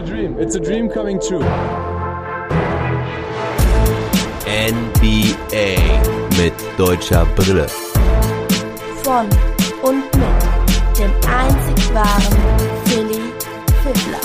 a dream. It's a dream coming true. NBA mit deutscher Brille. Von und mit dem einzig wahren Philly Fiddler.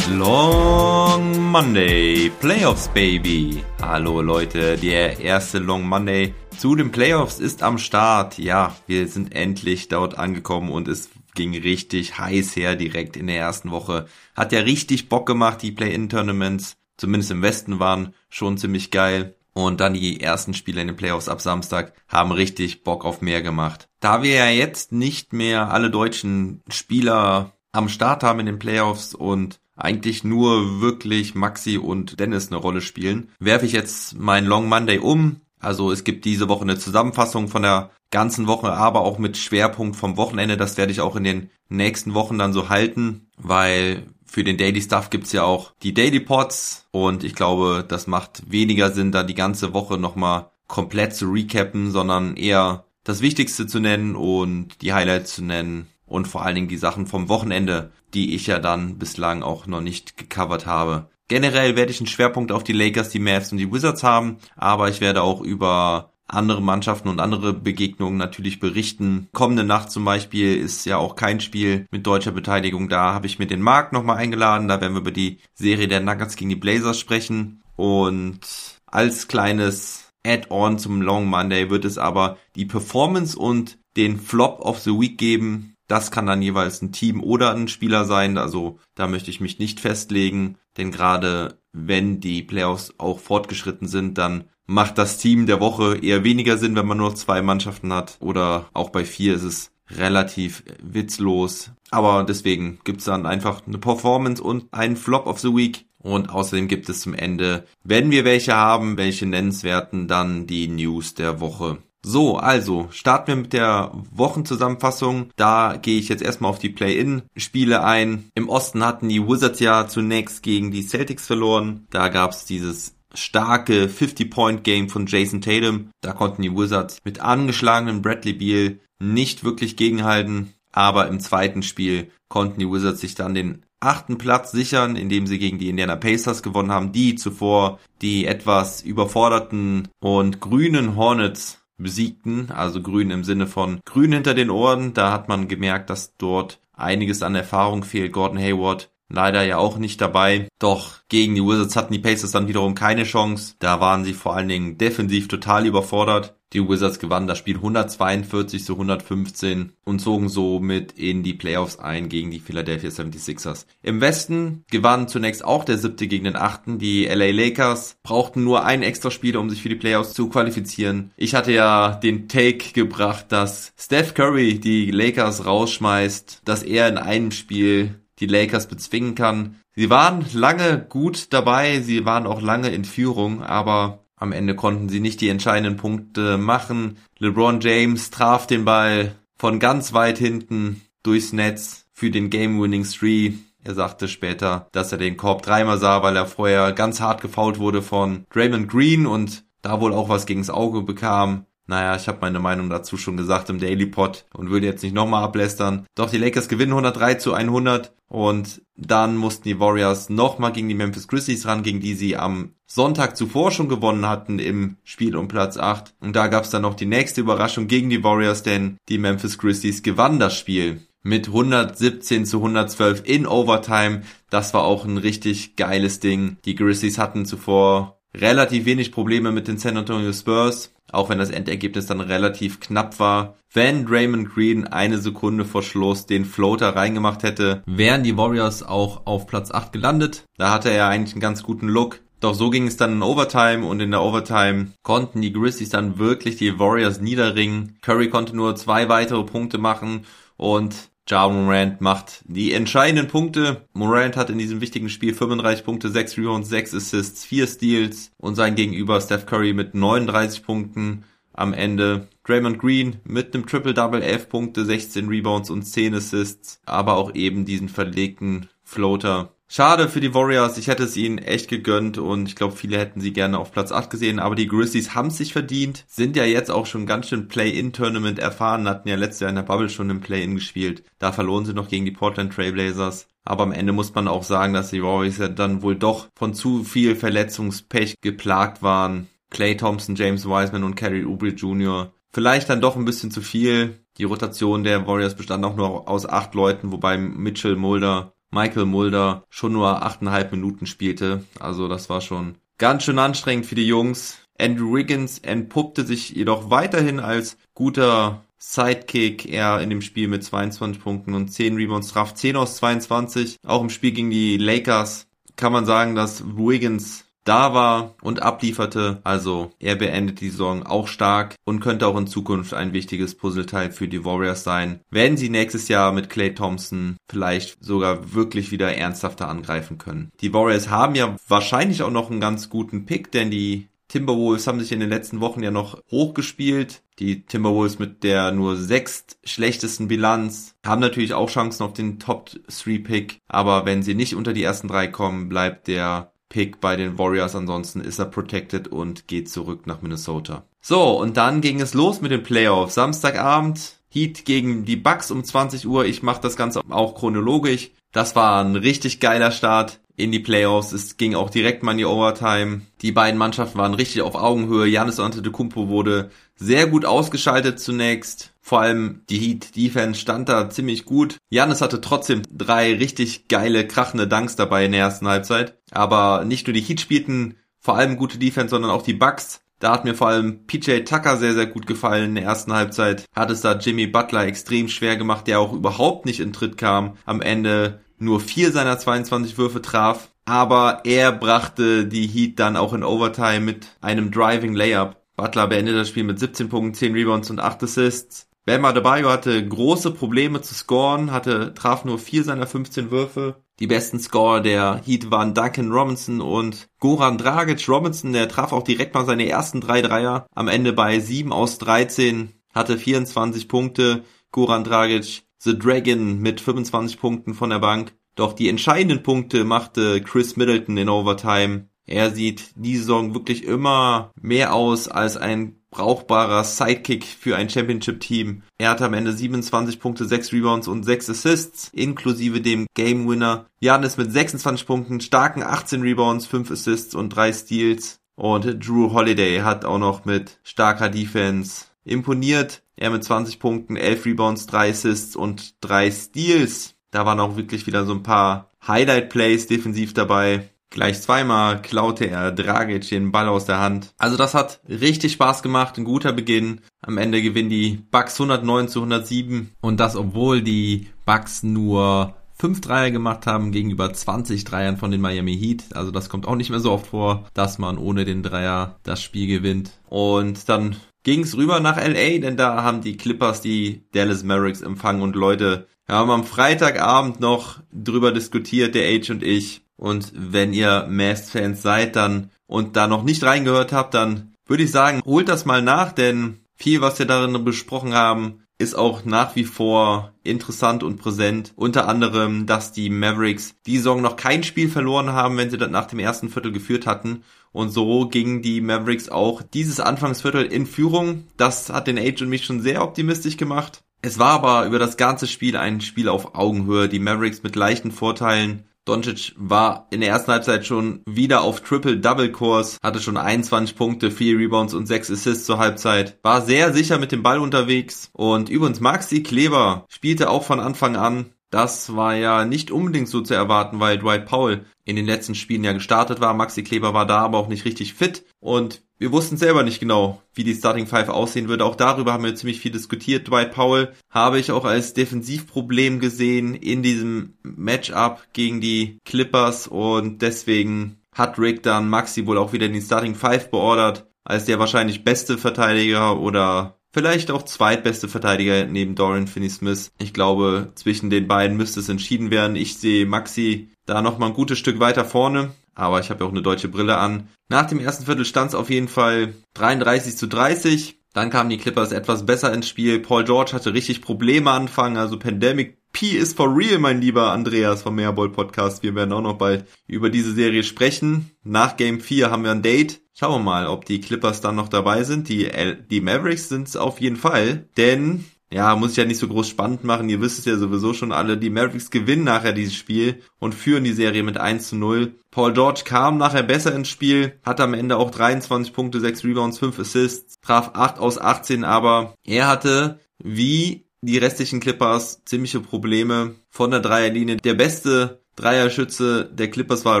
Long Monday, Playoffs Baby. Hallo Leute, der erste Long Monday zu den Playoffs ist am Start. Ja, wir sind endlich dort angekommen und es ging richtig heiß her direkt in der ersten Woche. Hat ja richtig Bock gemacht, die Play-In-Tournaments, zumindest im Westen waren schon ziemlich geil. Und dann die ersten Spiele in den Playoffs ab Samstag haben richtig Bock auf mehr gemacht. Da wir ja jetzt nicht mehr alle deutschen Spieler am Start haben in den Playoffs und eigentlich nur wirklich Maxi und Dennis eine Rolle spielen, werfe ich jetzt mein Long Monday um. Also es gibt diese Woche eine Zusammenfassung von der ganzen Woche, aber auch mit Schwerpunkt vom Wochenende. Das werde ich auch in den nächsten Wochen dann so halten, weil für den Daily Stuff gibt's ja auch die Daily Pods und ich glaube, das macht weniger Sinn, da die ganze Woche nochmal komplett zu recappen, sondern eher das Wichtigste zu nennen und die Highlights zu nennen und vor allen Dingen die Sachen vom Wochenende, die ich ja dann bislang auch noch nicht gecovert habe. Generell werde ich einen Schwerpunkt auf die Lakers, die Mavs und die Wizards haben, aber ich werde auch über andere Mannschaften und andere Begegnungen natürlich berichten. Kommende Nacht zum Beispiel ist ja auch kein Spiel mit deutscher Beteiligung. Da habe ich mir den Marc nochmal eingeladen. Da werden wir über die Serie der Nuggets gegen die Blazers sprechen. Und als kleines Add-on zum Long Monday wird es aber die Performance und den Flop of the Week geben. Das kann dann jeweils ein Team oder ein Spieler sein. Also da möchte ich mich nicht festlegen. Denn gerade wenn die Playoffs auch fortgeschritten sind, dann macht das Team der Woche eher weniger Sinn, wenn man nur zwei Mannschaften hat. Oder auch bei vier ist es relativ witzlos. Aber deswegen gibt's dann einfach eine Performance und einen Flop of the Week. Und außerdem gibt es zum Ende, wenn wir welche haben, welche nennenswerten, dann die News der Woche. So, also starten wir mit der Wochenzusammenfassung. Da gehe ich jetzt erstmal auf die Play-In-Spiele ein. Im Osten hatten die Wizards ja zunächst gegen die Celtics verloren. Da gab's dieses starke 50-Point-Game von Jason Tatum. Da konnten die Wizards mit angeschlagenen Bradley Beal nicht wirklich gegenhalten. Aber im zweiten Spiel konnten die Wizards sich dann den achten Platz sichern, indem sie gegen die Indiana Pacers gewonnen haben, die zuvor die etwas überforderten und grünen Hornets besiegten, also grün im Sinne von grün hinter den Ohren. Da hat man gemerkt, dass dort einiges an Erfahrung fehlt. Gordon Hayward leider ja auch nicht dabei. Doch gegen die Wizards hatten die Pacers dann wiederum keine Chance. Da waren sie vor allen Dingen defensiv total überfordert. Die Wizards gewannen das Spiel 142 zu 115 und zogen somit in die Playoffs ein gegen die Philadelphia 76ers. Im Westen gewann zunächst auch der siebte gegen den achten. Die LA Lakers brauchten nur ein extra Spiel, um sich für die Playoffs zu qualifizieren. Ich hatte ja den Take gebracht, dass Steph Curry die Lakers rausschmeißt, dass er in einem Spiel die Lakers bezwingen kann. Sie waren lange gut dabei, sie waren auch lange in Führung, aber am Ende konnten sie nicht die entscheidenden Punkte machen. LeBron James traf den Ball von ganz weit hinten durchs Netz für den Game-Winning Three. Er sagte später, dass er den Korb dreimal sah, weil er vorher ganz hart gefault wurde von Draymond Green und da wohl auch was gegens Auge bekam. Naja, ich habe meine Meinung dazu schon gesagt im Daily Pod und würde jetzt nicht nochmal ablästern. Doch die Lakers gewinnen 103 zu 100 und dann mussten die Warriors nochmal gegen die Memphis Grizzlies ran, gegen die sie am Sonntag zuvor schon gewonnen hatten im Spiel um Platz 8. Und da gab's dann noch die nächste Überraschung gegen die Warriors, denn die Memphis Grizzlies gewannen das Spiel mit 117 zu 112 in Overtime. Das war auch ein richtig geiles Ding. Die Grizzlies hatten zuvor relativ wenig Probleme mit den San Antonio Spurs auch wenn das Endergebnis dann relativ knapp war. Wenn Raymond Green eine Sekunde vor Schluss den Floater reingemacht hätte, wären die Warriors auch auf Platz 8 gelandet. Da hatte er eigentlich einen ganz guten Look. Doch so ging es dann in Overtime und in der Overtime konnten die Grizzlies dann wirklich die Warriors niederringen. Curry konnte nur zwei weitere Punkte machen und Ja Morant macht die entscheidenden Punkte. Morant hat in diesem wichtigen Spiel 35 Punkte, 6 Rebounds, 6 Assists, 4 Steals und sein Gegenüber Steph Curry mit 39 Punkten am Ende. Draymond Green mit einem Triple-Double, 11 Punkte, 16 Rebounds und 10 Assists, aber auch eben diesen verlegten Floater Schade für die Warriors, ich hätte es ihnen echt gegönnt und ich glaube, viele hätten sie gerne auf Platz 8 gesehen, aber die Grizzlies haben es sich verdient, sind ja jetzt auch schon ganz schön Play-In-Tournament erfahren, hatten ja letztes Jahr in der Bubble schon im Play-In gespielt. Da verloren sie noch gegen die Portland Trailblazers. Aber am Ende muss man auch sagen, dass die Warriors ja dann wohl doch von zu viel Verletzungspech geplagt waren. Clay Thompson, James Wiseman und Kerry Oubre Jr. Vielleicht dann doch ein bisschen zu viel. Die Rotation der Warriors bestand auch nur aus acht Leuten, wobei Mitchell Mulder, Michael Mulder schon nur achteinhalb Minuten spielte. Also das war schon ganz schön anstrengend für die Jungs. Andrew Wiggins entpuppte sich jedoch weiterhin als guter Sidekick. Er in dem Spiel mit 22 Punkten und 10 Rebounds traf 10 aus 22. Auch im Spiel gegen die Lakers kann man sagen, dass Wiggins da war und ablieferte. Also er beendet die Saison auch stark und könnte auch in Zukunft ein wichtiges Puzzleteil für die Warriors sein, wenn sie nächstes Jahr mit Clay Thompson vielleicht sogar wirklich wieder ernsthafter angreifen können. Die Warriors haben ja wahrscheinlich auch noch einen ganz guten Pick, denn die Timberwolves haben sich in den letzten Wochen ja noch hochgespielt. Die Timberwolves mit der nur sechst schlechtesten Bilanz haben natürlich auch Chancen auf den Top 3 Pick. Aber wenn sie nicht unter die ersten drei kommen, bleibt der Pick bei den Warriors. Ansonsten ist er protected und geht zurück nach Minnesota. So, und dann ging es los mit den Playoffs. Samstagabend Heat gegen die Bucks um 20 Uhr. Ich mache das Ganze auch chronologisch. Das war ein richtig geiler Start in die Playoffs. Es ging auch direkt mal in die Overtime. Die beiden Mannschaften waren richtig auf Augenhöhe. Janis Antetokounmpo wurde sehr gut ausgeschaltet zunächst. Vor allem die Heat Defense stand da ziemlich gut. Janis hatte trotzdem drei richtig geile, krachende Dunks dabei in der ersten Halbzeit. Aber nicht nur die Heat spielten vor allem gute Defense, sondern auch die Bucks. Da hat mir vor allem PJ Tucker sehr, sehr gut gefallen in der ersten Halbzeit. Hat es da Jimmy Butler extrem schwer gemacht, der auch überhaupt nicht in Tritt kam. Am Ende nur vier seiner 22 Würfe traf. Aber er brachte die Heat dann auch in Overtime mit einem Driving Layup. Butler beendet das Spiel mit 17 Punkten, 10 Rebounds und 8 Assists. Bam Adebayo hatte große Probleme zu scoren, hatte, traf nur vier seiner 15 Würfe. Die besten Scorer der Heat waren Duncan Robinson und Goran Dragic. Robinson, der traf auch direkt mal seine ersten drei Dreier. Am Ende bei 7 aus 13, hatte 24 Punkte. Goran Dragic The Dragon mit 25 Punkten von der Bank. Doch die entscheidenden Punkte machte Chris Middleton in Overtime. Er sieht die Saison wirklich immer mehr aus als ein brauchbarer Sidekick für ein Championship-Team. Er hatte am Ende 27 Punkte, 6 Rebounds und 6 Assists, inklusive dem Game Winner. Janis mit 26 Punkten, starken 18 Rebounds, 5 Assists und 3 Steals. Und Drew Holiday hat auch noch mit starker Defense imponiert. Er mit 20 Punkten, 11 Rebounds, 3 Assists und 3 Steals. Da waren auch wirklich wieder so ein paar Highlight-Plays defensiv dabei. Gleich zweimal klaute er Dragic den Ball aus der Hand. Also das hat richtig Spaß gemacht, ein guter Beginn. Am Ende gewinnen die Bucks 109 zu 107 und das obwohl die Bucks nur 5 Dreier gemacht haben gegenüber 20 Dreiern von den Miami Heat. Also das kommt auch nicht mehr so oft vor, dass man ohne den Dreier das Spiel gewinnt. Und dann ging's rüber nach LA, denn da haben die Clippers die Dallas Mavericks empfangen und Leute, wir haben am Freitagabend noch drüber diskutiert, der Age und ich. Und wenn ihr Mavs-Fans seid, dann und da noch nicht reingehört habt, dann würde ich sagen, holt das mal nach, denn viel, was wir darin besprochen haben, ist auch nach wie vor interessant und präsent. Unter anderem, dass die Mavericks die Saison noch kein Spiel verloren haben, wenn sie das nach dem ersten Viertel geführt hatten. Und so gingen die Mavericks auch dieses Anfangsviertel in Führung. Das hat den Age und mich schon sehr optimistisch gemacht. Es war aber über das ganze Spiel ein Spiel auf Augenhöhe. Die Mavericks mit leichten Vorteilen Doncic war in der ersten Halbzeit schon wieder auf Triple-Double-Kurs, hatte schon 21 Punkte, 4 Rebounds und 6 Assists zur Halbzeit, war sehr sicher mit dem Ball unterwegs und übrigens Maxi Kleber spielte auch von Anfang an. Das war ja nicht unbedingt so zu erwarten, weil Dwight Powell in den letzten Spielen ja gestartet war. Maxi Kleber war da aber auch nicht richtig fit und wir wussten selber nicht genau, wie die Starting Five aussehen würde. Auch darüber haben wir ziemlich viel diskutiert. Dwight Powell habe ich auch als Defensivproblem gesehen in diesem Matchup gegen die Clippers und deswegen hat Rick dann Maxi wohl auch wieder in die Starting Five beordert, als der wahrscheinlich beste Verteidiger oder vielleicht auch zweitbeste Verteidiger neben Dorian Finney-Smith. Ich glaube, zwischen den beiden müsste es entschieden werden. Ich sehe Maxi da noch mal ein gutes Stück weiter vorne aber ich habe ja auch eine deutsche Brille an. Nach dem ersten Viertel stand es auf jeden Fall 33 zu 30. Dann kamen die Clippers etwas besser ins Spiel. Paul George hatte richtig Probleme anfangen. Also Pandemic P is for real, mein lieber Andreas vom Meerball Podcast. Wir werden auch noch bald über diese Serie sprechen. Nach Game 4 haben wir ein Date. Schauen wir mal, ob die Clippers dann noch dabei sind. Die, die Mavericks sind es auf jeden Fall. Denn ja, muss ich ja nicht so groß spannend machen. Ihr wisst es ja sowieso schon alle. Die Mavericks gewinnen nachher dieses Spiel und führen die Serie mit 1 zu 0. Paul George kam nachher besser ins Spiel, hat am Ende auch 23 Punkte, 6 Rebounds, 5 Assists, traf 8 aus 18, aber er hatte wie die restlichen Clippers ziemliche Probleme von der Dreierlinie. Der beste Dreierschütze der Clippers war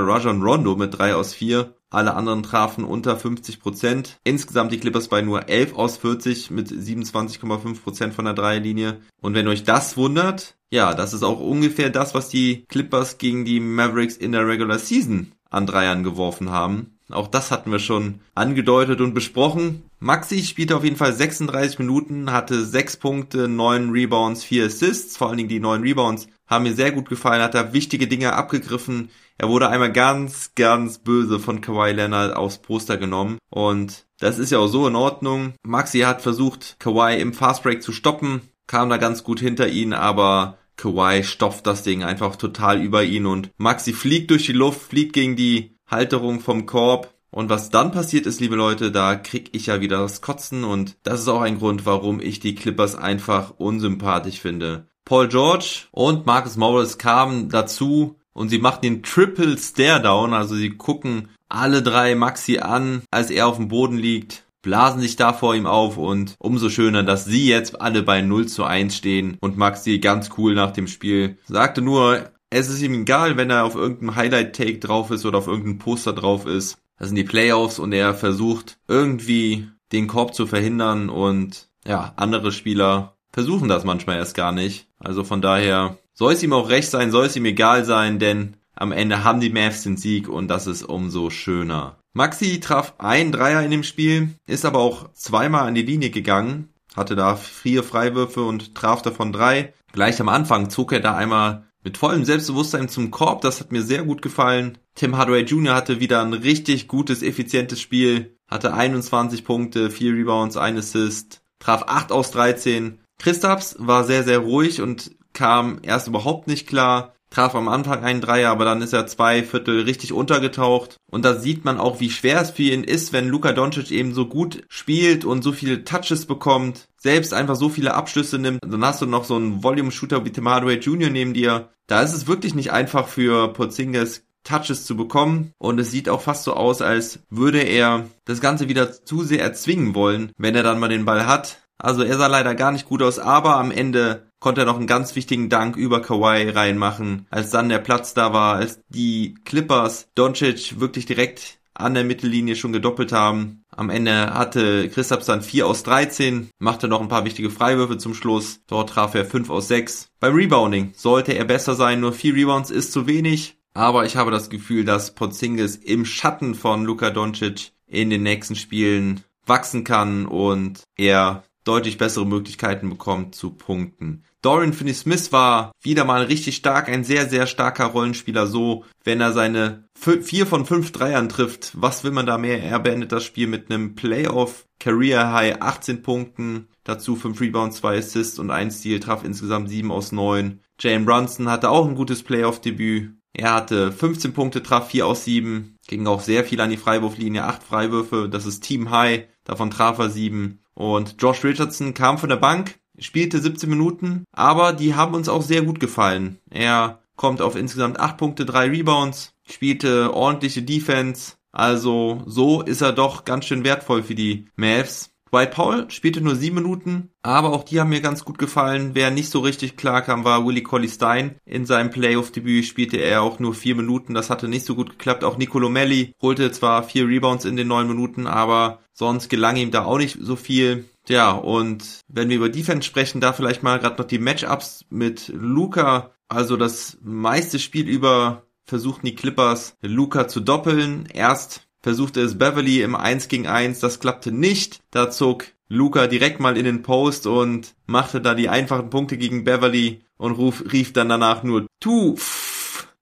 Rajon Rondo mit 3 aus 4. Alle anderen trafen unter 50 Prozent. Insgesamt die Clippers bei nur 11 aus 40 mit 27,5 Prozent von der Dreierlinie. Und wenn euch das wundert, ja, das ist auch ungefähr das, was die Clippers gegen die Mavericks in der Regular Season an Dreiern geworfen haben. Auch das hatten wir schon angedeutet und besprochen. Maxi spielte auf jeden Fall 36 Minuten, hatte 6 Punkte, 9 Rebounds, 4 Assists. Vor allen Dingen die 9 Rebounds haben mir sehr gut gefallen, hat da wichtige Dinge abgegriffen. Er wurde einmal ganz, ganz böse von Kawhi Leonard aufs Poster genommen. Und das ist ja auch so in Ordnung. Maxi hat versucht, Kawhi im Fastbreak zu stoppen, kam da ganz gut hinter ihn, aber Kawhi stopft das Ding einfach total über ihn und Maxi fliegt durch die Luft, fliegt gegen die Halterung vom Korb. Und was dann passiert ist, liebe Leute, da krieg ich ja wieder das Kotzen und das ist auch ein Grund, warum ich die Clippers einfach unsympathisch finde. Paul George und Marcus Morris kamen dazu, und sie macht den Triple Stare Down, also sie gucken alle drei Maxi an, als er auf dem Boden liegt, blasen sich da vor ihm auf und umso schöner, dass sie jetzt alle bei 0 zu 1 stehen und Maxi ganz cool nach dem Spiel sagte nur, es ist ihm egal, wenn er auf irgendeinem Highlight-Take drauf ist oder auf irgendeinem Poster drauf ist. Das sind die Playoffs und er versucht irgendwie den Korb zu verhindern und ja, andere Spieler versuchen das manchmal erst gar nicht. Also von daher soll es ihm auch recht sein, soll es ihm egal sein, denn am Ende haben die Mavs den Sieg und das ist umso schöner. Maxi traf ein Dreier in dem Spiel, ist aber auch zweimal an die Linie gegangen, hatte da vier Freiwürfe und traf davon drei. Gleich am Anfang zog er da einmal mit vollem Selbstbewusstsein zum Korb, das hat mir sehr gut gefallen. Tim Hardaway Jr. hatte wieder ein richtig gutes, effizientes Spiel, hatte 21 Punkte, 4 Rebounds, 1 Assist, traf 8 aus 13. Christaps war sehr, sehr ruhig und kam erst überhaupt nicht klar, traf am Anfang einen Dreier, aber dann ist er zwei Viertel richtig untergetaucht. Und da sieht man auch, wie schwer es für ihn ist, wenn Luka Doncic eben so gut spielt und so viele Touches bekommt, selbst einfach so viele Abschlüsse nimmt. Dann hast du noch so einen Volume-Shooter wie Tim Hardaway Jr. neben dir. Da ist es wirklich nicht einfach für Porzingis Touches zu bekommen und es sieht auch fast so aus, als würde er das Ganze wieder zu sehr erzwingen wollen, wenn er dann mal den Ball hat. Also er sah leider gar nicht gut aus, aber am Ende konnte er noch einen ganz wichtigen Dank über Kawhi reinmachen, als dann der Platz da war, als die Clippers Doncic wirklich direkt an der Mittellinie schon gedoppelt haben. Am Ende hatte Christaps dann 4 aus 13, machte noch ein paar wichtige Freiwürfe zum Schluss. Dort traf er 5 aus 6. Beim Rebounding sollte er besser sein, nur 4 Rebounds ist zu wenig. Aber ich habe das Gefühl, dass Porzingis im Schatten von Luka Doncic in den nächsten Spielen wachsen kann und er deutlich bessere Möglichkeiten bekommt zu punkten. Dorian Finney-Smith war wieder mal richtig stark, ein sehr, sehr starker Rollenspieler. So, wenn er seine vier von fünf Dreiern trifft, was will man da mehr? Er beendet das Spiel mit einem Playoff Career High 18 Punkten, dazu 5 Rebounds, 2 Assists und 1 Steal, traf insgesamt 7 aus 9. Jane Brunson hatte auch ein gutes Playoff-Debüt. Er hatte 15 Punkte, traf 4 aus 7, ging auch sehr viel an die Freiwurflinie, 8 Freiwürfe, das ist Team High, davon traf er 7. Und Josh Richardson kam von der Bank, spielte 17 Minuten, aber die haben uns auch sehr gut gefallen. Er kommt auf insgesamt 8 Punkte, 3 Rebounds, spielte ordentliche Defense, also so ist er doch ganz schön wertvoll für die Mavs. Dwight Powell spielte nur 7 Minuten, aber auch die haben mir ganz gut gefallen. Wer nicht so richtig klar kam, war Willie Colley Stein. In seinem Playoff-Debüt spielte er auch nur 4 Minuten. Das hatte nicht so gut geklappt. Auch Nicolo Melli holte zwar 4 Rebounds in den 9 Minuten, aber sonst gelang ihm da auch nicht so viel. Ja, und wenn wir über Defense sprechen, da vielleicht mal gerade noch die Matchups mit Luca. Also das meiste Spiel über versuchten die Clippers Luca zu doppeln. Erst versuchte es Beverly im 1 gegen 1, das klappte nicht. Da zog Luca direkt mal in den Post und machte da die einfachen Punkte gegen Beverly und ruf, rief dann danach nur Tu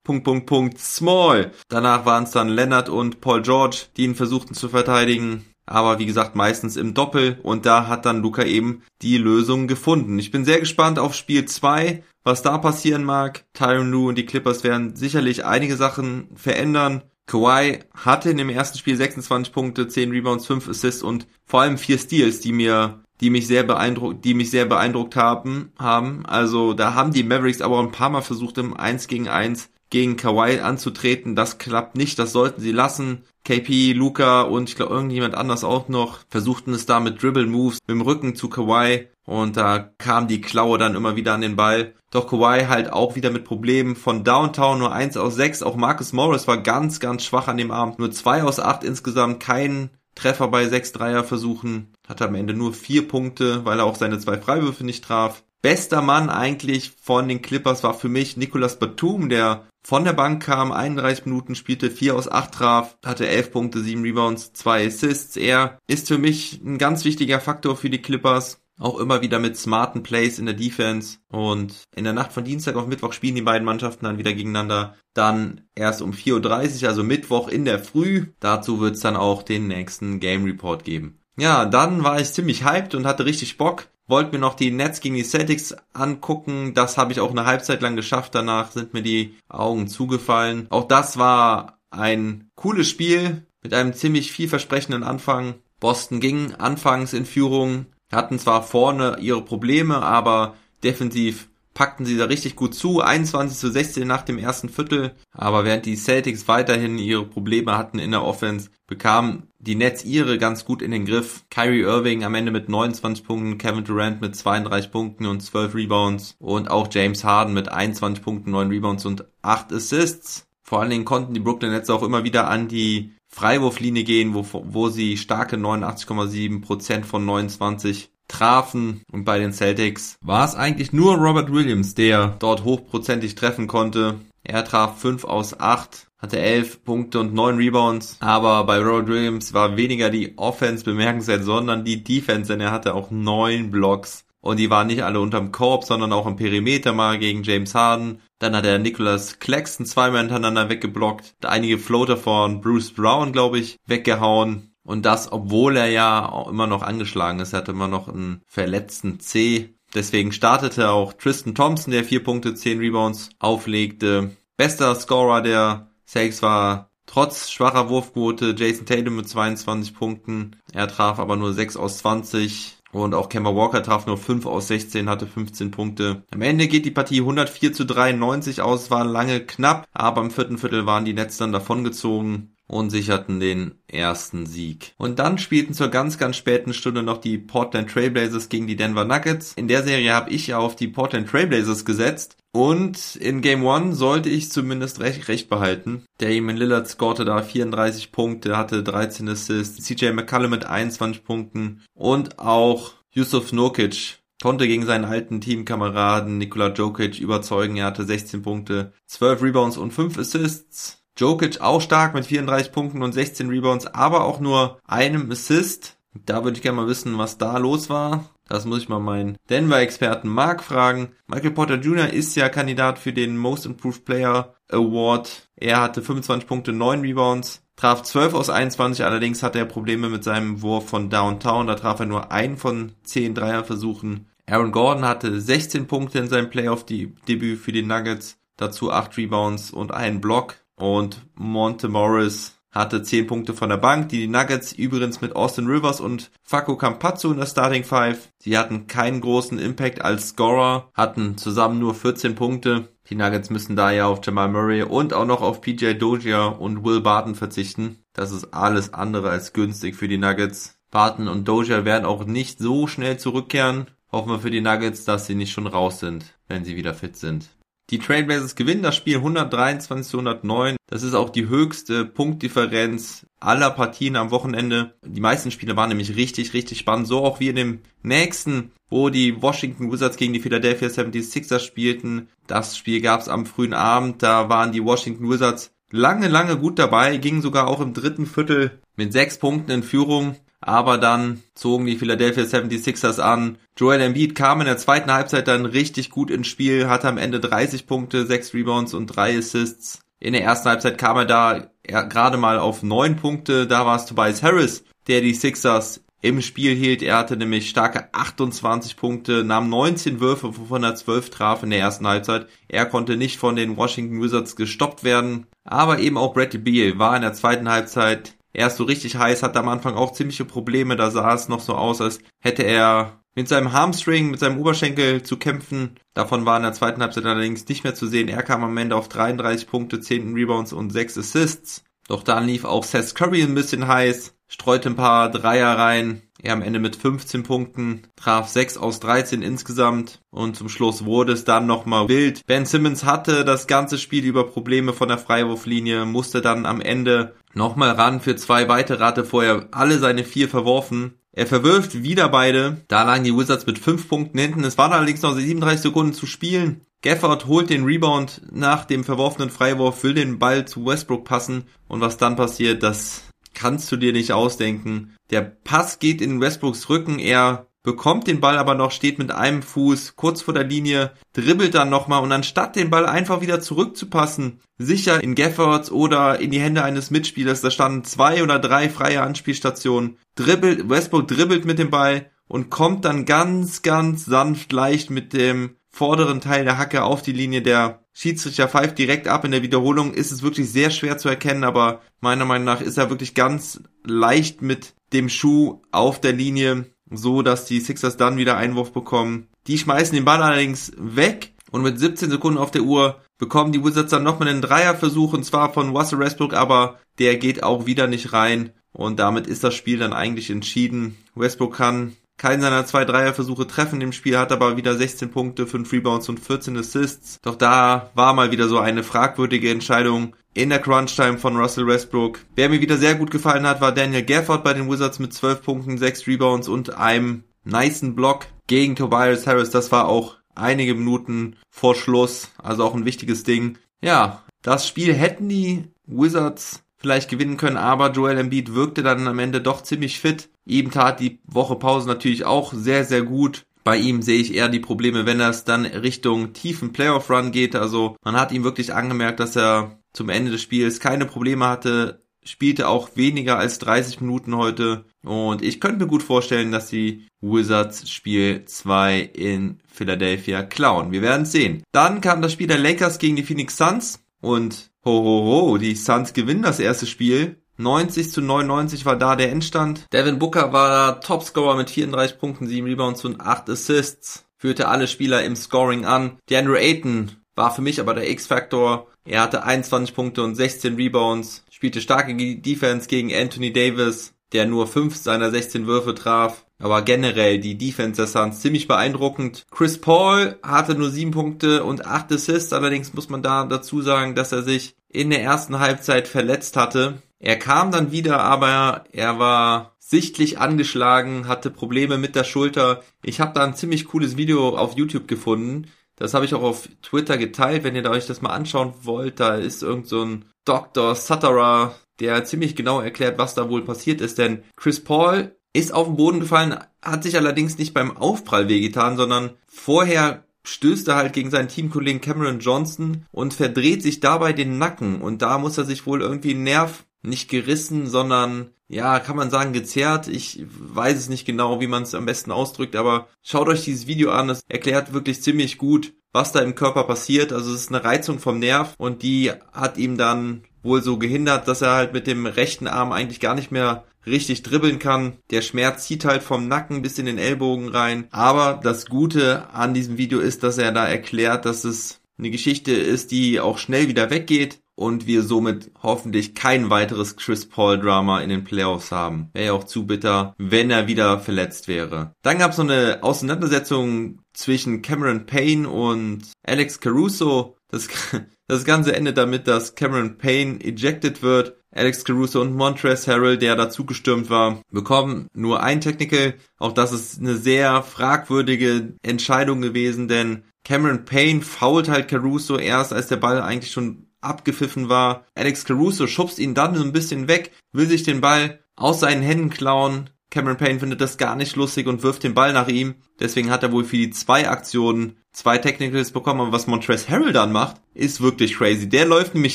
Punkt, Punkt, Punkt, small. Danach waren es dann Leonard und Paul George, die ihn versuchten zu verteidigen aber wie gesagt meistens im Doppel und da hat dann Luca eben die Lösung gefunden. Ich bin sehr gespannt auf Spiel 2, was da passieren mag. Tyron Lue und die Clippers werden sicherlich einige Sachen verändern. Kawhi hatte in dem ersten Spiel 26 Punkte, 10 Rebounds, 5 Assists und vor allem 4 Steals, die mir die mich sehr beeindruckt, die mich sehr beeindruckt haben, haben. Also da haben die Mavericks aber ein paar Mal versucht, im 1 gegen 1 gegen Kawhi anzutreten. Das klappt nicht, das sollten sie lassen. KP, Luca und ich glaube irgendjemand anders auch noch versuchten es da mit Dribble Moves mit dem Rücken zu Kawhi und da kam die Klaue dann immer wieder an den Ball. Doch Kawhi halt auch wieder mit Problemen von Downtown nur 1 aus 6. Auch Marcus Morris war ganz, ganz schwach an dem Abend. Nur 2 aus 8 insgesamt, kein Treffer bei 6 Dreierversuchen. Hatte am Ende nur 4 Punkte, weil er auch seine zwei Freiwürfe nicht traf. Bester Mann eigentlich von den Clippers war für mich Nicolas Batum, der von der Bank kam, 31 Minuten spielte, 4 aus 8 traf, hatte 11 Punkte, 7 Rebounds, 2 Assists. Er ist für mich ein ganz wichtiger Faktor für die Clippers. Auch immer wieder mit smarten Plays in der Defense. Und in der Nacht von Dienstag auf Mittwoch spielen die beiden Mannschaften dann wieder gegeneinander. Dann erst um 4.30 Uhr, also Mittwoch in der Früh. Dazu wird es dann auch den nächsten Game Report geben. Ja, dann war ich ziemlich hyped und hatte richtig Bock. Wollte mir noch die Nets gegen die Celtics angucken. Das habe ich auch eine Halbzeit lang geschafft. Danach sind mir die Augen zugefallen. Auch das war ein cooles Spiel mit einem ziemlich vielversprechenden Anfang. Boston ging anfangs in Führung, hatten zwar vorne ihre Probleme, aber defensiv packten sie da richtig gut zu. 21 zu 16 nach dem ersten Viertel. Aber während die Celtics weiterhin ihre Probleme hatten in der Offense, bekamen die Nets ihre ganz gut in den Griff. Kyrie Irving am Ende mit 29 Punkten, Kevin Durant mit 32 Punkten und 12 Rebounds und auch James Harden mit 21 Punkten, 9 Rebounds und 8 Assists. Vor allen Dingen konnten die Brooklyn Nets auch immer wieder an die Freiwurflinie gehen, wo, wo sie starke 89,7% von 29 trafen. Und bei den Celtics war es eigentlich nur Robert Williams, der dort hochprozentig treffen konnte. Er traf 5 aus 8, hatte 11 Punkte und 9 Rebounds. Aber bei Robert Williams war weniger die Offense bemerkenswert, sondern die Defense, denn er hatte auch 9 Blocks. Und die waren nicht alle unterm Korb, sondern auch im Perimeter mal gegen James Harden. Dann hat er Nicholas Claxton zweimal hintereinander weggeblockt. Einige Floater von Bruce Brown, glaube ich, weggehauen. Und das, obwohl er ja auch immer noch angeschlagen ist. Er hatte immer noch einen verletzten C. Deswegen startete auch Tristan Thompson, der vier Punkte, zehn Rebounds auflegte. Bester Scorer der Celtics war trotz schwacher Wurfquote Jason Tatum mit 22 Punkten. Er traf aber nur 6 aus 20. Und auch Kemba Walker traf nur 5 aus 16, hatte 15 Punkte. Am Ende geht die Partie 104 zu 93 aus, war lange knapp, aber im vierten Viertel waren die Nets dann davongezogen und sicherten den ersten Sieg. Und dann spielten zur ganz, ganz späten Stunde noch die Portland Trailblazers gegen die Denver Nuggets. In der Serie habe ich ja auf die Portland Trailblazers gesetzt. Und in Game 1 sollte ich zumindest recht, recht behalten. Damon Lillard scorte da 34 Punkte, hatte 13 Assists. CJ McCullum mit 21 Punkten. Und auch Yusuf Nurkic konnte gegen seinen alten Teamkameraden Nikola Jokic überzeugen. Er hatte 16 Punkte, 12 Rebounds und 5 Assists. Jokic auch stark mit 34 Punkten und 16 Rebounds, aber auch nur einem Assist. Da würde ich gerne mal wissen, was da los war. Das muss ich mal meinen Denver-Experten Mark fragen. Michael Porter Jr. ist ja Kandidat für den Most Improved Player Award. Er hatte 25 Punkte, 9 Rebounds, traf 12 aus 21, allerdings hatte er Probleme mit seinem Wurf von Downtown. Da traf er nur einen von 10 Dreierversuchen. Aaron Gordon hatte 16 Punkte in seinem Playoff-Debüt für die Nuggets, dazu 8 Rebounds und einen Block. Und Monte Morris hatte 10 Punkte von der Bank. Die Nuggets übrigens mit Austin Rivers und Facu Campazzo in der Starting Five. Sie hatten keinen großen Impact als Scorer, hatten zusammen nur 14 Punkte. Die Nuggets müssen da ja auf Jamal Murray und auch noch auf PJ Dozier und Will Barton verzichten. Das ist alles andere als günstig für die Nuggets. Barton und Dozier werden auch nicht so schnell zurückkehren. Hoffen wir für die Nuggets, dass sie nicht schon raus sind, wenn sie wieder fit sind. Die Trailblazers gewinnen das Spiel 123 zu 109. Das ist auch die höchste Punktdifferenz aller Partien am Wochenende. Die meisten Spiele waren nämlich richtig, richtig spannend. So auch wie in dem nächsten, wo die Washington Wizards gegen die Philadelphia 76ers spielten. Das Spiel gab es am frühen Abend. Da waren die Washington Wizards lange, lange gut dabei, gingen sogar auch im dritten Viertel mit sechs Punkten in Führung aber dann zogen die Philadelphia 76ers an. Joel Embiid kam in der zweiten Halbzeit dann richtig gut ins Spiel, hatte am Ende 30 Punkte, 6 Rebounds und 3 Assists. In der ersten Halbzeit kam er da gerade mal auf 9 Punkte, da war es Tobias Harris, der die Sixers im Spiel hielt. Er hatte nämlich starke 28 Punkte, nahm 19 Würfe, wovon er 12 traf in der ersten Halbzeit. Er konnte nicht von den Washington Wizards gestoppt werden. Aber eben auch Bradley Beal war in der zweiten Halbzeit Er ist so richtig heiß, hat am Anfang auch ziemliche Probleme. Da sah es noch so aus, als hätte er mit seinem Hamstring, mit seinem Oberschenkel zu kämpfen. Davon war in der zweiten Halbzeit allerdings nicht mehr zu sehen. Er kam am Ende auf 33 Punkte, 10 Rebounds und 6 Assists. Doch dann lief auch Seth Curry ein bisschen heiß, streute ein paar Dreier rein. Er am Ende mit 15 Punkten, traf 6 aus 13 insgesamt und zum Schluss wurde es dann nochmal wild. Ben Simmons hatte das ganze Spiel über Probleme von der Freiwurflinie, musste dann am Ende nochmal ran für zwei weitere, hatte vorher alle seine vier verworfen. Er verwirft wieder beide. Da lagen die Wizards mit 5 Punkten hinten. Es waren allerdings noch 37 Sekunden zu spielen. Gafford holt den Rebound nach dem verworfenen Freiwurf, will den Ball zu Westbrook passen und was dann passiert, das kannst du dir nicht ausdenken. Der Pass geht in Westbrooks Rücken, er bekommt den Ball aber noch, steht mit einem Fuß kurz vor der Linie, dribbelt dann nochmal und anstatt den Ball einfach wieder zurückzupassen, sicher in Gaffords oder in die Hände eines Mitspielers, da standen zwei oder drei freie Anspielstationen, dribbelt, Westbrook dribbelt mit dem Ball und kommt dann ganz, ganz sanft leicht mit dem vorderen Teil der Hacke auf die Linie. Der Schiedsrichter pfeift direkt ab. In der Wiederholung ist es wirklich sehr schwer zu erkennen, aber meiner Meinung nach ist er wirklich ganz leicht mit dem Schuh auf der Linie, so dass die Sixers dann wieder Einwurf bekommen. Die schmeißen den Ball allerdings weg und mit 17 Sekunden auf der Uhr bekommen die Wizards dann nochmal einen Dreierversuch und zwar von Russell Westbrook, aber der geht auch wieder nicht rein und damit ist das Spiel dann eigentlich entschieden. Westbrook kann keinen seiner zwei Dreierversuche treffen im Spiel, hat aber wieder 16 Punkte, 5 Rebounds und 14 Assists. Doch da war mal wieder so eine fragwürdige Entscheidung in der Crunch-Time von Russell Westbrook. Wer mir wieder sehr gut gefallen hat, war Daniel Gafford bei den Wizards mit 12 Punkten, 6 Rebounds und einem niceen Block gegen Tobias Harris. Das war auch einige Minuten vor Schluss, also auch ein wichtiges Ding. Ja, das Spiel hätten die Wizards vielleicht gewinnen können, aber Joel Embiid wirkte dann am Ende doch ziemlich fit. Ihm tat die Woche Pause natürlich auch sehr, sehr gut. Bei ihm sehe ich eher die Probleme, wenn es dann Richtung tiefen Playoff-Run geht. Also man hat ihm wirklich angemerkt, dass er zum Ende des Spiels keine Probleme hatte, spielte auch weniger als 30 Minuten heute. Und ich könnte mir gut vorstellen, dass die Wizards Spiel 2 in Philadelphia klauen. Wir werden sehen. Dann kam das Spiel der Lakers gegen die Phoenix Suns. Und ho, ho, ho, die Suns gewinnen das erste Spiel. 90 zu 99 war da der Endstand. Devin Booker war Topscorer mit 34 Punkten, 7 Rebounds und 8 Assists. Führte alle Spieler im Scoring an. DeAndre Ayton war für mich aber der X-Faktor. Er hatte 21 Punkte und 16 Rebounds. Spielte starke Defense gegen Anthony Davis, der nur 5 seiner 16 Würfe traf. Aber generell die Defense der Suns ziemlich beeindruckend. Chris Paul hatte nur 7 Punkte und 8 Assists. Allerdings muss man da dazu sagen, dass er sich in der ersten Halbzeit verletzt hatte. Er kam dann wieder, aber er war sichtlich angeschlagen, hatte Probleme mit der Schulter. Ich habe da ein ziemlich cooles Video auf YouTube gefunden. Das habe ich auch auf Twitter geteilt, wenn ihr euch das mal anschauen wollt. Da ist irgend so ein Dr. Sutterer, der ziemlich genau erklärt, was da wohl passiert ist. Denn Chris Paul ist auf den Boden gefallen, hat sich allerdings nicht beim Aufprall wehgetan, sondern vorher stößt er halt gegen seinen Teamkollegen Cameron Johnson und verdreht sich dabei den Nacken. Und da muss er sich wohl irgendwie einen Nerv nicht gerissen, sondern ja, kann man sagen gezerrt. Ich weiß es nicht genau, wie man es am besten ausdrückt, aber schaut euch dieses Video an. Es erklärt wirklich ziemlich gut, was da im Körper passiert. Also es ist eine Reizung vom Nerv und die hat ihm dann wohl so gehindert, dass er halt mit dem rechten Arm eigentlich gar nicht mehr richtig dribbeln kann. Der Schmerz zieht halt vom Nacken bis in den Ellbogen rein. Aber das Gute an diesem Video ist, dass er da erklärt, dass es eine Geschichte ist, die auch schnell wieder weggeht und wir somit hoffentlich kein weiteres Chris Paul Drama in den Playoffs haben. Wäre ja auch zu bitter, wenn er wieder verletzt wäre. Dann gab es noch eine Auseinandersetzung zwischen Cameron Payne und Alex Caruso. Das, das Ganze endet damit, dass Cameron Payne ejected wird. Alex Caruso und Montrezl Harrell, der dazu gestürmt war, bekommen nur ein Technical. Auch das ist eine sehr fragwürdige Entscheidung gewesen, denn Cameron Payne fault halt Caruso erst, als der Ball eigentlich schon abgepfiffen war. Alex Caruso schubst ihn dann so ein bisschen weg, will sich den Ball aus seinen Händen klauen. Cameron Payne findet das gar nicht lustig und wirft den Ball nach ihm. Deswegen hat er wohl für die zwei Aktionen zwei Technicals bekommen. Aber was Montrezl Harrell dann macht, ist wirklich crazy. Der läuft nämlich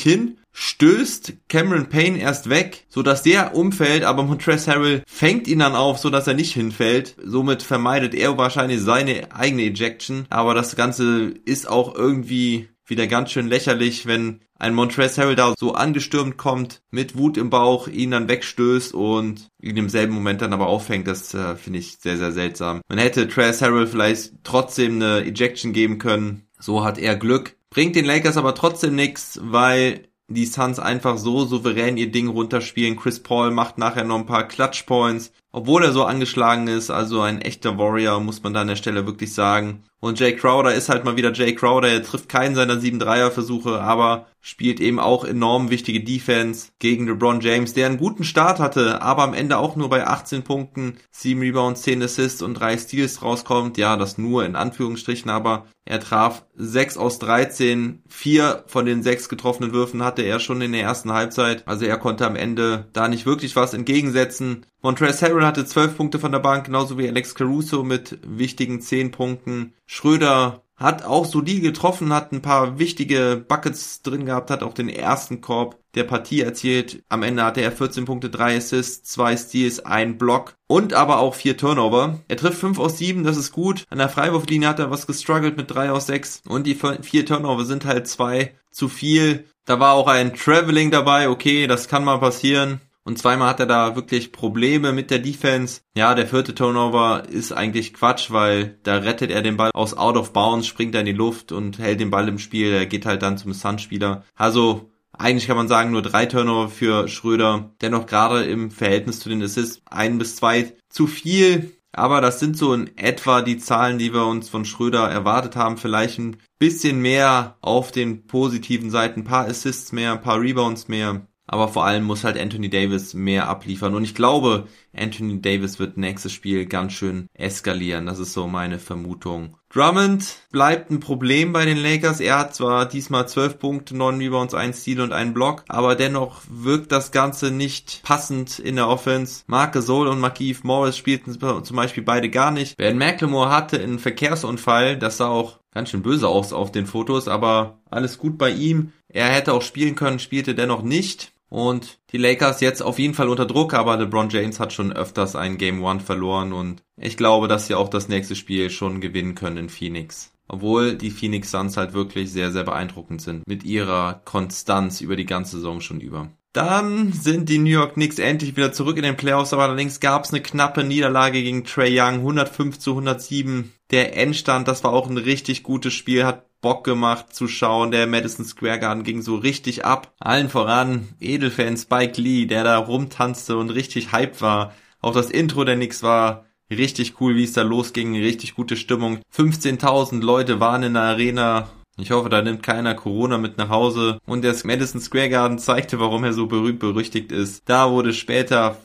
hin, stößt Cameron Payne erst weg, so dass der umfällt, aber Montrezl Harrell fängt ihn dann auf, so dass er nicht hinfällt. Somit vermeidet er wahrscheinlich seine eigene Ejection. Aber das Ganze ist auch irgendwie wieder ganz schön lächerlich, wenn ein Montrezl Harrell da so angestürmt kommt, mit Wut im Bauch, ihn dann wegstößt und ihn im selben Moment dann aber aufhängt. Das äh, finde ich sehr, sehr seltsam. Man hätte Trace Harrell vielleicht trotzdem eine Ejection geben können. So hat er Glück. Bringt den Lakers aber trotzdem nichts, weil die Suns einfach so souverän ihr Ding runterspielen. Chris Paul macht nachher noch ein paar Clutch Points, obwohl er so angeschlagen ist. Also ein echter Warrior, muss man da an der Stelle wirklich sagen. Und Jay Crowder ist halt mal wieder Jay Crowder. Er trifft keinen seiner sieben Dreier-Versuche, aber spielt eben auch enorm wichtige Defense gegen LeBron James, der einen guten Start hatte, aber am Ende auch nur bei 18 Punkten, 7 Rebounds, 10 Assists und 3 Steals rauskommt. Ja, das nur in Anführungsstrichen, aber er traf 6 aus 13, 4 von den 6 getroffenen Würfen hatte er schon in der ersten Halbzeit. Also er konnte am Ende da nicht wirklich was entgegensetzen. Montrezl Harrell hatte 12 Punkte von der Bank, genauso wie Alex Caruso mit wichtigen 10 Punkten. Schröder hat auch solide getroffen, hat ein paar wichtige Buckets drin gehabt, hat auch den ersten Korb der Partie erzielt. Am Ende hatte er 14 Punkte, 3 Assists, 2 Steals, 1 Block und aber auch 4 Turnover. Er trifft 5 aus 7, das ist gut. An der Freiwurflinie hat er was gestruggelt mit 3 aus 6 und die 4 Turnover sind halt 2 zu viel. Da war auch ein Traveling dabei, okay, das kann mal passieren. Und zweimal hat er da wirklich Probleme mit der Defense. Ja, der vierte Turnover ist eigentlich Quatsch, weil da rettet er den Ball aus Out of Bounds, springt er in die Luft und hält den Ball im Spiel. Er geht halt dann zum Sun-Spieler. Also eigentlich kann man sagen, nur drei Turnover für Schröder. Dennoch gerade im Verhältnis zu den Assists ein bis zwei zu viel. Aber das sind so in etwa die Zahlen, die wir uns von Schröder erwartet haben. Vielleicht ein bisschen mehr auf den positiven Seiten. Ein paar Assists mehr, ein paar Rebounds mehr. Aber vor allem muss halt Anthony Davis mehr abliefern. Und ich glaube, Anthony Davis wird nächstes Spiel ganz schön eskalieren. Das ist so meine Vermutung. Drummond bleibt ein Problem bei den Lakers. Er hat zwar diesmal 12 Punkte, 9 Rebounds, 1 Steal und 1 Block, aber dennoch wirkt das Ganze nicht passend in der Offense. Mark Gasol und Markeith Morris spielten zum Beispiel beide gar nicht. Ben McLemore hatte einen Verkehrsunfall. Das sah auch ganz schön böse aus auf den Fotos, aber alles gut bei ihm. Er hätte auch spielen können, spielte dennoch nicht. Und die Lakers jetzt auf jeden Fall unter Druck, aber LeBron James hat schon öfters ein Game One verloren und ich glaube, dass sie auch das nächste Spiel schon gewinnen können in Phoenix. Obwohl die Phoenix Suns halt wirklich sehr, sehr beeindruckend sind mit ihrer Konstanz über die ganze Saison schon über. Dann sind die New York Knicks endlich wieder zurück in den Playoffs, aber allerdings gab es eine knappe Niederlage gegen Trey Young, 105 zu 107. Der Endstand, das war auch ein richtig gutes Spiel, hat Bock gemacht zu schauen. Der Madison Square Garden ging so richtig ab. Allen voran Edelfan Spike Lee, der da rumtanzte und richtig hyped war. Auch das Intro der Knicks war richtig cool, wie es da losging. Richtig gute Stimmung. 15.000 Leute waren in der Arena. Ich hoffe, da nimmt keiner Corona mit nach Hause. Und der Madison Square Garden zeigte, warum er so berühmt berüchtigt ist. Da wurde später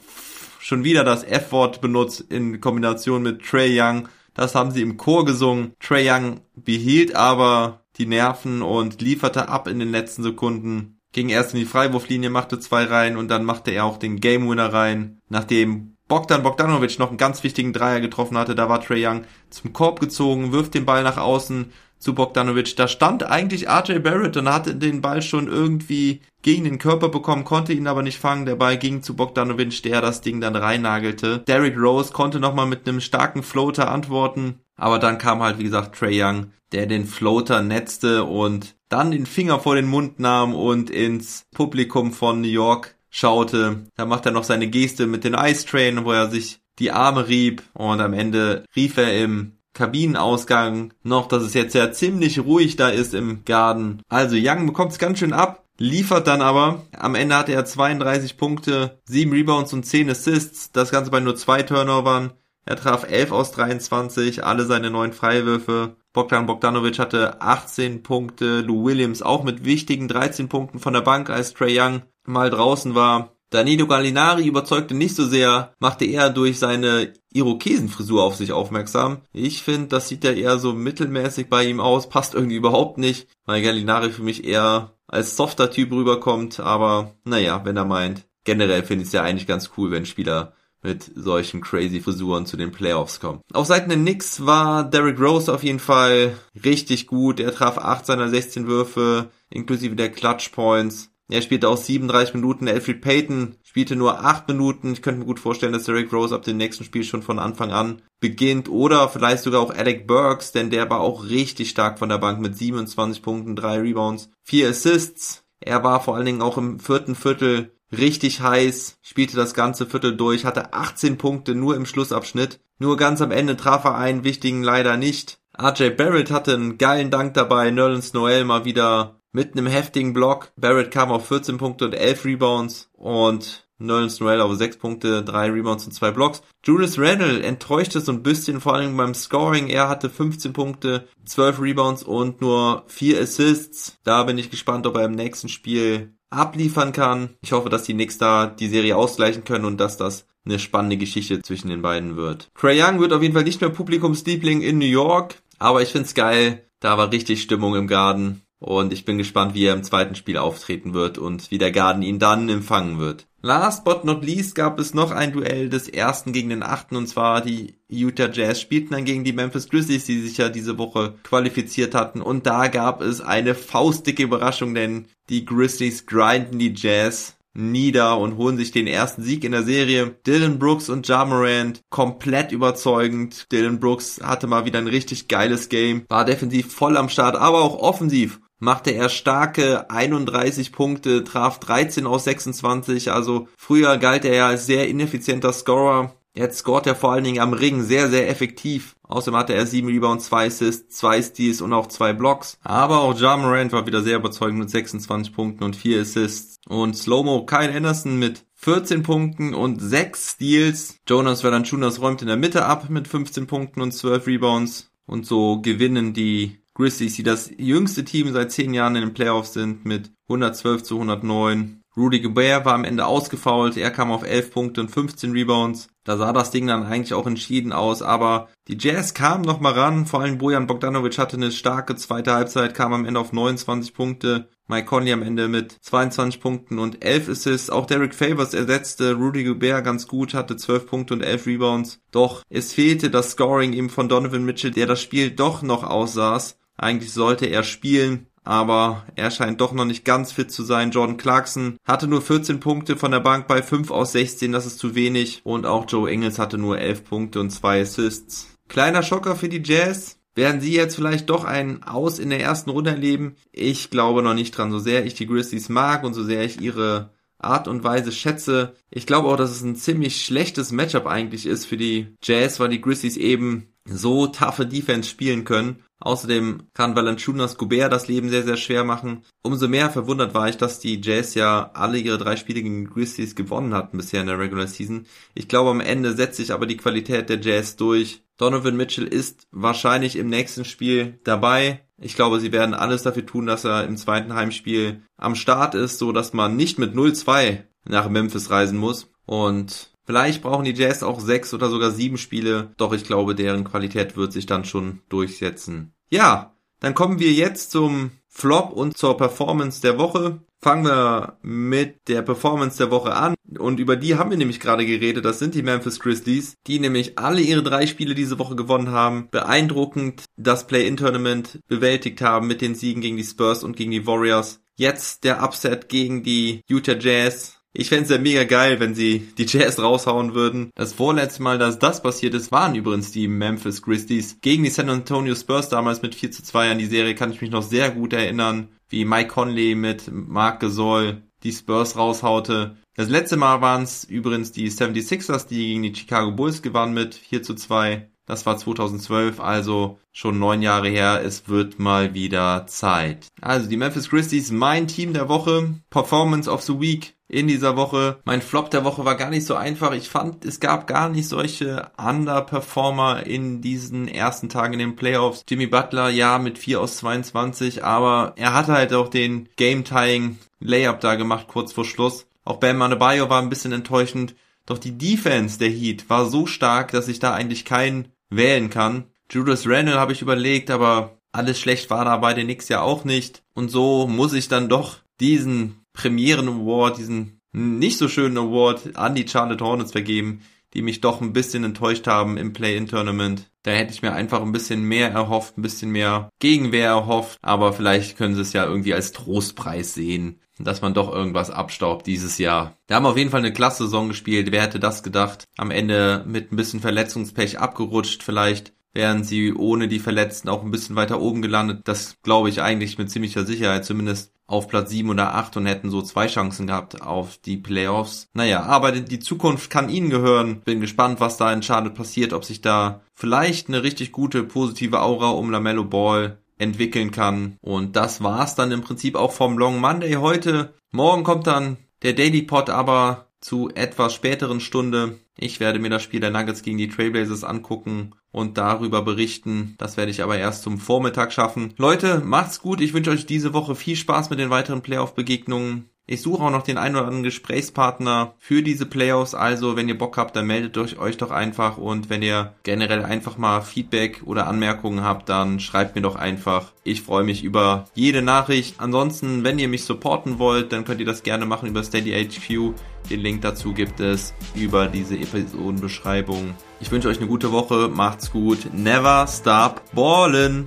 schon wieder das F-Wort benutzt in Kombination mit Trey Young. Das haben sie im Chor gesungen. Trey Young behielt aber die Nerven und lieferte ab in den letzten Sekunden. Ging erst in die Freiwurflinie, machte zwei rein und dann machte er auch den Game Winner rein. Nachdem Bogdan Bogdanovic noch einen ganz wichtigen Dreier getroffen hatte, da war Trey Young zum Korb gezogen, wirft den Ball nach außen, zu Bogdanovic. Da stand eigentlich RJ Barrett und hatte den Ball schon irgendwie gegen den Körper bekommen, konnte ihn aber nicht fangen. Der Ball ging zu Bogdanovic, der das Ding dann reinnagelte. Derrick Rose konnte nochmal mit einem starken Floater antworten. Aber dann kam halt, wie gesagt, Trey Young, der den Floater netzte und dann den Finger vor den Mund nahm und ins Publikum von New York schaute. Da macht er noch seine Geste mit den Ice Train, wo er sich die Arme rieb und am Ende rief er im Kabinenausgang noch, dass es jetzt ja ziemlich ruhig da ist im Garten. Also Young bekommt es ganz schön ab, liefert dann aber. Am Ende hatte er 32 Punkte, 7 Rebounds und 10 Assists. Das Ganze bei nur zwei Turnovern. Er traf 11 aus 23, alle seine neun Freiwürfe. Bogdan Bogdanovic hatte 18 Punkte, Lou Williams auch mit wichtigen 13 Punkten von der Bank, als Trey Young mal draußen war. Danilo Gallinari überzeugte nicht so sehr, machte eher durch seine Irokesenfrisur auf sich aufmerksam. Ich finde, das sieht ja eher so mittelmäßig bei ihm aus, passt irgendwie überhaupt nicht, weil Gallinari für mich eher als softer Typ rüberkommt, aber naja, wenn er meint. Generell finde ich es ja eigentlich ganz cool, wenn Spieler mit solchen crazy Frisuren zu den Playoffs kommen. Auf Seiten der Knicks war Derrick Rose auf jeden Fall richtig gut. Er traf 8 seiner 16 Würfe, inklusive der Clutch Points. Er spielte auch 37 Minuten. Alfred Payton spielte nur 8 Minuten. Ich könnte mir gut vorstellen, dass Derrick Rose ab dem nächsten Spiel schon von Anfang an beginnt. Oder vielleicht sogar auch Alec Burks, denn der war auch richtig stark von der Bank mit 27 Punkten, 3 Rebounds, 4 Assists. Er war vor allen Dingen auch im vierten Viertel richtig heiß, spielte das ganze Viertel durch, hatte 18 Punkte nur im Schlussabschnitt. Nur ganz am Ende traf er einen wichtigen leider nicht. RJ Barrett hatte einen geilen Dank dabei, Nerlens Noel mal wieder mit einem heftigen Block. Barrett kam auf 14 Punkte und 11 Rebounds und Nerlens Noel auf 6 Punkte, 3 Rebounds und 2 Blocks. Julius Randle enttäuschte so ein bisschen, vor allem beim Scoring. Er hatte 15 Punkte, 12 Rebounds und nur 4 Assists. Da bin ich gespannt, ob er im nächsten Spiel abliefern kann. Ich hoffe, dass die Knicks da die Serie ausgleichen können und dass das eine spannende Geschichte zwischen den beiden wird. Trey Young wird auf jeden Fall nicht mehr Publikumsliebling in New York, aber ich find's geil. Da war richtig Stimmung im Garten. Und ich bin gespannt, wie er im zweiten Spiel auftreten wird und wie der Garden ihn dann empfangen wird. Last but not least gab es noch ein Duell des ersten gegen den achten und zwar die Utah Jazz spielten dann gegen die Memphis Grizzlies, die sich ja diese Woche qualifiziert hatten und da gab es eine faustdicke Überraschung, denn die Grizzlies grinden die Jazz nieder und holen sich den ersten Sieg in der Serie. Dylan Brooks und Ja Morant komplett überzeugend. Dylan Brooks hatte mal wieder ein richtig geiles Game, war defensiv voll am Start, aber auch offensiv machte er starke 31 Punkte, traf 13 aus 26. Also früher galt er ja als sehr ineffizienter Scorer. Jetzt scoret er vor allen Dingen am Ring sehr, sehr effektiv. Außerdem hatte er 7 Rebounds, 2 Assists, 2 Steals und auch 2 Blocks. Aber auch Ja Morant war wieder sehr überzeugend mit 26 Punkten und 4 Assists. Und Slowmo Kyle Anderson mit 14 Punkten und 6 Steals. Jonas Valanciunas räumt in der Mitte ab mit 15 Punkten und 12 Rebounds. Und so gewinnen die Grizzlies, die das jüngste Team seit zehn Jahren in den Playoffs sind, mit 112 zu 109. Rudy Gobert war am Ende ausgefault, er kam auf 11 Punkte und 15 Rebounds. Da sah das Ding dann eigentlich auch entschieden aus, aber die Jazz kamen noch mal ran, vor allem Bojan Bogdanovic hatte eine starke zweite Halbzeit, kam am Ende auf 29 Punkte. Mike Conley am Ende mit 22 Punkten und 11 Assists. Auch Derek Favors ersetzte Rudy Gobert ganz gut, hatte 12 Punkte und 11 Rebounds. Doch es fehlte das Scoring eben von Donovan Mitchell, der das Spiel doch noch aussaß. Eigentlich sollte er spielen, aber er scheint doch noch nicht ganz fit zu sein. Jordan Clarkson hatte nur 14 Punkte von der Bank bei 5 aus 16, das ist zu wenig. Und auch Joe Engels hatte nur 11 Punkte und 2 Assists. Kleiner Schocker für die Jazz. Werden sie jetzt vielleicht doch ein Aus in der ersten Runde erleben? Ich glaube noch nicht dran. So sehr ich die Grizzlies mag und so sehr ich ihre Art und Weise schätze. Ich glaube auch, dass es ein ziemlich schlechtes Matchup eigentlich ist für die Jazz, weil die Grizzlies eben so taffe Defense spielen können. Außerdem kann Valanciunas Gobert das Leben sehr, sehr schwer machen. Umso mehr verwundert war ich, dass die Jazz ja alle ihre drei Spiele gegen Grizzlies gewonnen hatten bisher in der Regular Season. Ich glaube, am Ende setzt sich aber die Qualität der Jazz durch. Donovan Mitchell ist wahrscheinlich im nächsten Spiel dabei. Ich glaube, sie werden alles dafür tun, dass er im zweiten Heimspiel am Start ist, so dass man nicht mit 0-2 nach Memphis reisen muss. Und Vielleicht brauchen die Jazz auch sechs oder sogar sieben Spiele, doch ich glaube, deren Qualität wird sich dann schon durchsetzen. Ja, dann kommen wir jetzt zum Flop und zur Performance der Woche. Fangen wir mit der Performance der Woche an. Und über die haben wir nämlich gerade geredet. Das sind die Memphis Grizzlies, die nämlich alle ihre drei Spiele diese Woche gewonnen haben. Beeindruckend das Play-In-Tournament bewältigt haben mit den Siegen gegen die Spurs und gegen die Warriors. Jetzt der Upset gegen die Utah Jazz. Ich fände es ja mega geil, wenn sie die Jazz raushauen würden. Das vorletzte Mal, dass das passiert ist, waren übrigens die Memphis Grizzlies gegen die San Antonio Spurs damals mit 4 zu 2 an die Serie, kann ich mich noch sehr gut erinnern, wie Mike Conley mit Marc Gasol die Spurs raushaute. Das letzte Mal waren es übrigens die 76ers, die gegen die Chicago Bulls gewannen mit 4 zu 2. Das war 2012, also schon neun Jahre her. Es wird mal wieder Zeit. Also die Memphis Grizzlies, mein Team der Woche, Performance of the Week in dieser Woche. Mein Flop der Woche war gar nicht so einfach. Ich fand, es gab gar nicht solche Underperformer in diesen ersten Tagen in den Playoffs. Jimmy Butler, ja, mit 4 aus 22, aber er hatte halt auch den Game-Tying Layup da gemacht, kurz vor Schluss. Auch Bam Adebayo war ein bisschen enttäuschend. Doch die Defense der Heat war so stark, dass ich da eigentlich keinen wählen kann. Judas Randall habe ich überlegt, aber alles schlecht war da bei den Knicks ja auch nicht. Und so muss ich dann doch diesen Premieren Award, diesen nicht so schönen Award an die Charlotte Hornets vergeben, die mich doch ein bisschen enttäuscht haben im Play-In-Tournament. Da hätte ich mir einfach ein bisschen mehr erhofft, ein bisschen mehr Gegenwehr erhofft, aber vielleicht können sie es ja irgendwie als Trostpreis sehen, dass man doch irgendwas abstaubt dieses Jahr. Wir haben auf jeden Fall eine klasse Saison gespielt. Wer hätte das gedacht? Am Ende mit ein bisschen Verletzungspech abgerutscht vielleicht wären sie ohne die Verletzten auch ein bisschen weiter oben gelandet. Das glaube ich eigentlich mit ziemlicher Sicherheit, zumindest auf Platz 7 oder 8 und hätten so zwei Chancen gehabt auf die Playoffs. Naja, aber die Zukunft kann ihnen gehören. Bin gespannt, was da in Charlotte passiert, ob sich da vielleicht eine richtig gute positive Aura um Lamello Ball entwickeln kann. Und das war's dann im Prinzip auch vom Long Monday heute. Morgen kommt dann der Daily Pod aber zu etwas späteren Stunde. Ich werde mir das Spiel der Nuggets gegen die Trailblazers angucken und darüber berichten. Das werde ich aber erst zum Vormittag schaffen. Leute, macht's gut. Ich wünsche euch diese Woche viel Spaß mit den weiteren Playoff-Begegnungen. Ich suche auch noch den einen oder anderen Gesprächspartner für diese Playoffs. Also, wenn ihr Bock habt, dann meldet euch doch einfach. Und wenn ihr generell einfach mal Feedback oder Anmerkungen habt, dann schreibt mir doch einfach. Ich freue mich über jede Nachricht. Ansonsten, wenn ihr mich supporten wollt, dann könnt ihr das gerne machen über Steady HQ. Den Link dazu gibt es über diese Episodenbeschreibung. Ich wünsche euch eine gute Woche. Macht's gut. Never stop ballin'.